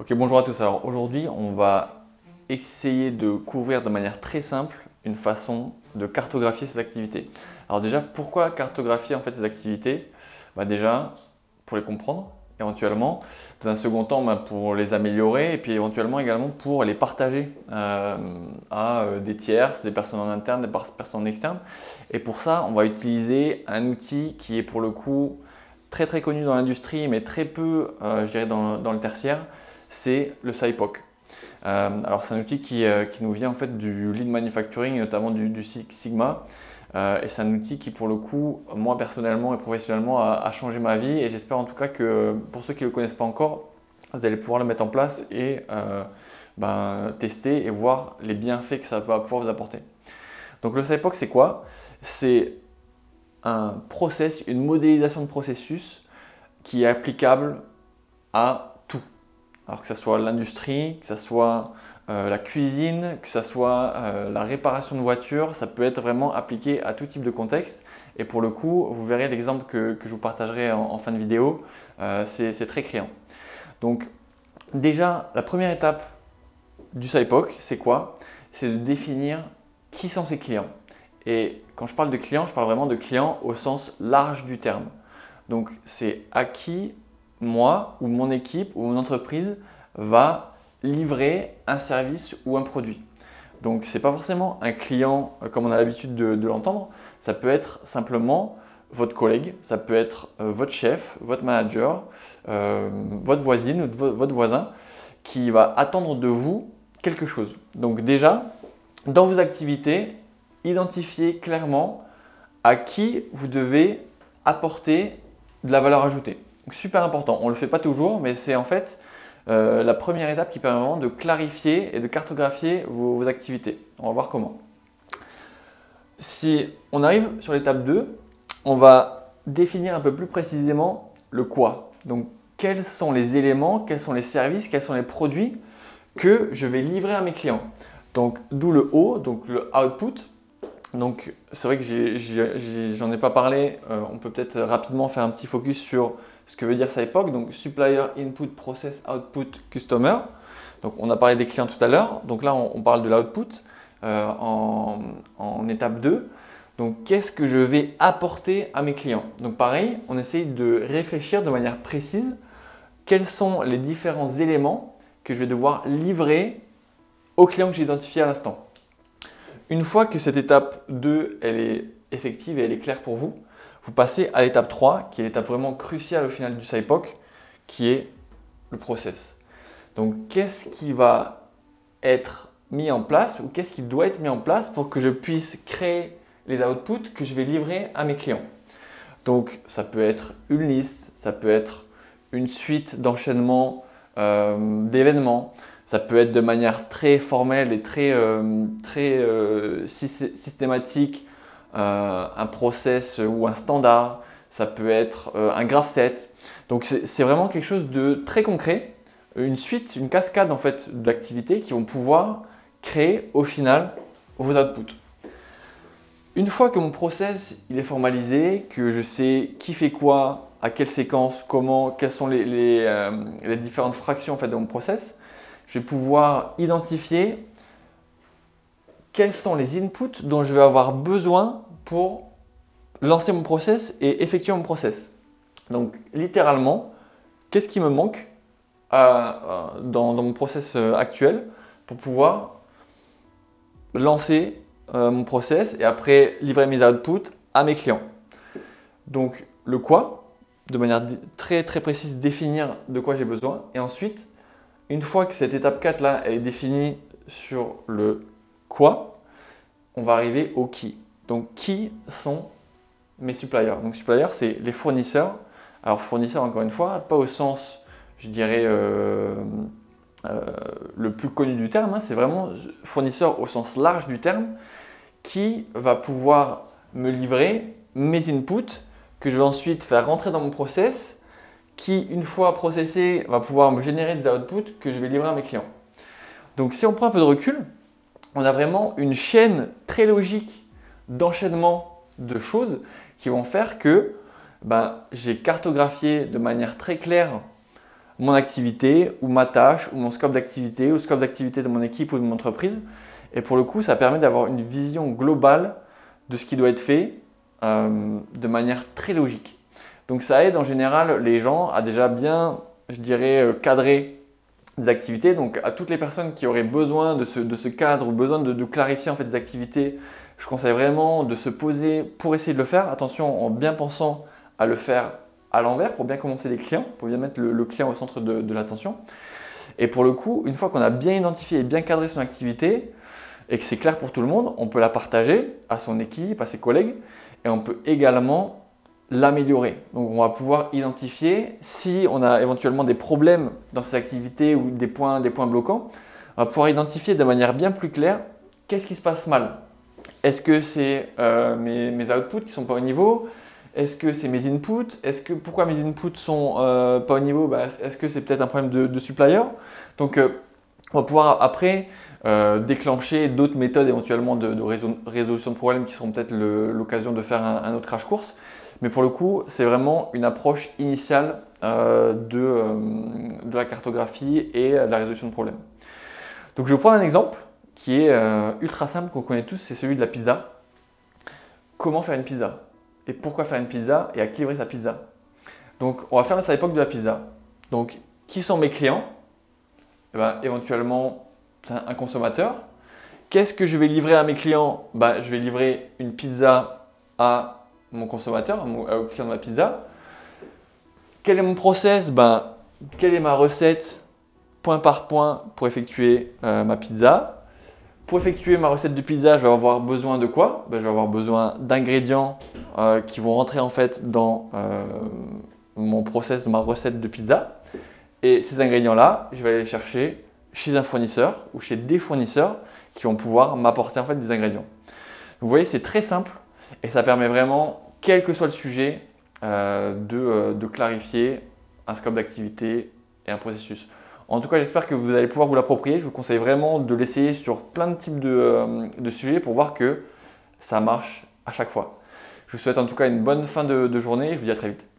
Ok, bonjour à tous. Alors aujourd'hui, on va essayer de couvrir de manière très simple une façon de cartographier ces activités. Alors déjà, pourquoi cartographier en fait ces activités? Bah Déjà, pour les comprendre éventuellement. Dans un second temps, bah, pour les améliorer et puis éventuellement également pour les partager euh, à euh, des tierces, des personnes en interne, des personnes en externe. Et pour ça, on va utiliser un outil qui est pour le coup très très connu dans l'industrie, mais très peu, euh, je dirais, dans, dans, le tertiaire, c'est le SIPOC. Euh, alors c'est un outil qui, euh, qui, nous vient en fait du lean manufacturing, notamment du, Sigma. Euh, et c'est un outil qui pour le coup, moi personnellement et professionnellement, a, changé ma vie. Et j'espère en tout cas que pour ceux qui ne le connaissent pas encore, vous allez pouvoir le mettre en place et ben, tester et voir les bienfaits que ça va pouvoir vous apporter. Donc le SIPOC c'est quoi? C'est un process, une modélisation de processus qui est applicable à alors que ce soit l'industrie, que ce soit euh, la cuisine, que ce soit euh, la réparation de voitures, ça peut être vraiment appliqué à tout type de contexte. Et pour le coup, vous verrez l'exemple que, je vous partagerai en, fin de vidéo, euh, c'est très criant. Donc déjà, la première étape du SIPOC, c'est quoi? C'est de définir qui sont ses clients. Et quand je parle de clients, je parle vraiment de clients au sens large du terme. Donc c'est à qui moi ou mon équipe ou mon entreprise va livrer un service ou un produit. Donc ce n'est pas forcément un client euh, comme on a l'habitude de, l'entendre, ça peut être simplement votre collègue, ça peut être euh, votre chef, votre manager, euh, votre voisine ou votre voisin qui va attendre de vous quelque chose. Donc déjà, dans vos activités, identifiez clairement à qui vous devez apporter de la valeur ajoutée super important. On ne le fait pas toujours, mais c'est en fait euh, la première étape qui permet vraiment de clarifier et de cartographier vos, activités. On va voir comment. Si on arrive sur l'étape 2, on va définir un peu plus précisément le quoi. Donc quels sont les éléments, quels sont les services, quels sont les produits que je vais livrer à mes clients. Donc d'où le O, donc le output. Donc c'est vrai que j'en ai, pas parlé, euh, on peut peut-être rapidement faire un petit focus sur ce que veut dire SIPOC, donc Supplier Input Process Output Customer. Donc on a parlé des clients tout à l'heure, donc là on, parle de l'output euh, en, étape 2. Donc qu'est-ce que je vais apporter à mes clients? Donc pareil, on essaye de réfléchir de manière précise quels sont les différents éléments que je vais devoir livrer aux clients que j'ai identifiés à l'instant. Une fois que cette étape 2 elle est effective et elle est claire pour vous, vous passez à l'étape 3, qui est l'étape vraiment cruciale au final du SIPOC, qui est le process. Donc, qu'est-ce qui va être mis en place ou qu'est-ce qui doit être mis en place pour que je puisse créer les outputs que je vais livrer à mes clients? Donc, ça peut être une liste, ça peut être une suite d'enchaînements euh, d'événements, ça peut être de manière très formelle et très, euh, très euh, systématique un process ou un standard, ça peut être euh, un graph set. Donc c'est vraiment quelque chose de très concret, une suite, une cascade en fait d'activités qui vont pouvoir créer au final vos outputs. Une fois que mon process il est formalisé, que je sais qui fait quoi, à quelle séquence, comment, quelles sont les, euh, différentes fractions en fait, de mon process, je vais pouvoir identifier quels sont les inputs dont je vais avoir besoin pour lancer mon process et effectuer mon process. Donc littéralement, qu'est-ce qui me manque euh, euh, dans, mon process euh, actuel pour pouvoir lancer mon process et après livrer mes outputs à mes clients? Donc le quoi, de manière très très précise, définir de quoi j'ai besoin. Et ensuite, une fois que cette étape 4 là, est définie sur le quoi, on va arriver au qui. Donc qui sont mes suppliers Donc suppliers, c'est les fournisseurs. Alors fournisseurs, encore une fois, pas au sens, je dirais, euh, euh, le plus connu du terme, hein. c'est vraiment fournisseur au sens large du terme, qui va pouvoir me livrer mes inputs que je vais ensuite faire rentrer dans mon process, qui, une fois processé, va pouvoir me générer des outputs que je vais livrer à mes clients. Donc si on prend un peu de recul, on a vraiment une chaîne très logique d'enchaînement de choses qui vont faire que ben, j'ai cartographié de manière très claire mon activité ou ma tâche ou mon scope d'activité ou scope d'activité de mon équipe ou de mon entreprise. Et pour le coup, ça permet d'avoir une vision globale de ce qui doit être fait euh, de manière très logique. Donc ça aide en général les gens à déjà bien, je dirais, euh, cadrer des activités. Donc à toutes les personnes qui auraient besoin de ce, cadre ou besoin de, clarifier en fait des activités, je conseille vraiment de se poser pour essayer de le faire. Attention en bien pensant à le faire à l'envers pour bien commencer les clients, pour bien mettre le, client au centre de, l'attention. Et pour le coup, une fois qu'on a bien identifié et bien cadré son activité et que c'est clair pour tout le monde, on peut la partager à son équipe, à ses collègues et on peut également l'améliorer. Donc on va pouvoir identifier si on a éventuellement des problèmes dans ces activités ou des points, des points bloquants, on va pouvoir identifier de manière bien plus claire qu'est-ce qui se passe mal. Est-ce que c'est euh, mes, outputs qui sont pas au niveau? Est-ce que c'est mes inputs? Est-ce que pourquoi mes inputs sont euh, pas au niveau? Bah, Est-ce que c'est peut-être un problème de, supplier? Donc euh, on va pouvoir après déclencher d'autres méthodes éventuellement de, résolution de problèmes qui seront peut-être l'occasion de faire un, autre crash course. Mais pour le coup, c'est vraiment une approche initiale de, la cartographie et de la résolution de problèmes. Donc je vais prendre un exemple qui est ultra simple, qu'on connaît tous, c'est celui de la pizza. Comment faire une pizza? Et pourquoi faire une pizza? Et à qui livrer sa pizza? Donc, on va faire ça à l'époque de la pizza. Donc, qui sont mes clients? Eh ben, Éventuellement, un consommateur. Qu'est-ce que je vais livrer à mes clients? Ben, Je vais livrer une pizza à mon consommateur, au client de ma pizza. Quel est mon process? Ben, Quelle est ma recette point par point pour effectuer euh, ma pizza? Pour effectuer ma recette de pizza, je vais avoir besoin de quoi? Ben, Je vais avoir besoin d'ingrédients euh, qui vont rentrer en fait dans euh, mon process, ma recette de pizza. Et ces ingrédients-là, je vais aller les chercher chez un fournisseur ou chez des fournisseurs qui vont pouvoir m'apporter en fait des ingrédients. vous voyez, c'est très simple et ça permet vraiment, quel que soit le sujet, euh, de, de clarifier un scope d'activité et un processus. En tout cas, j'espère que vous allez pouvoir vous l'approprier. Je vous conseille vraiment de l'essayer sur plein de types de, euh, sujets pour voir que ça marche à chaque fois. Je vous souhaite en tout cas une bonne fin de, de journée et je vous dis à très vite.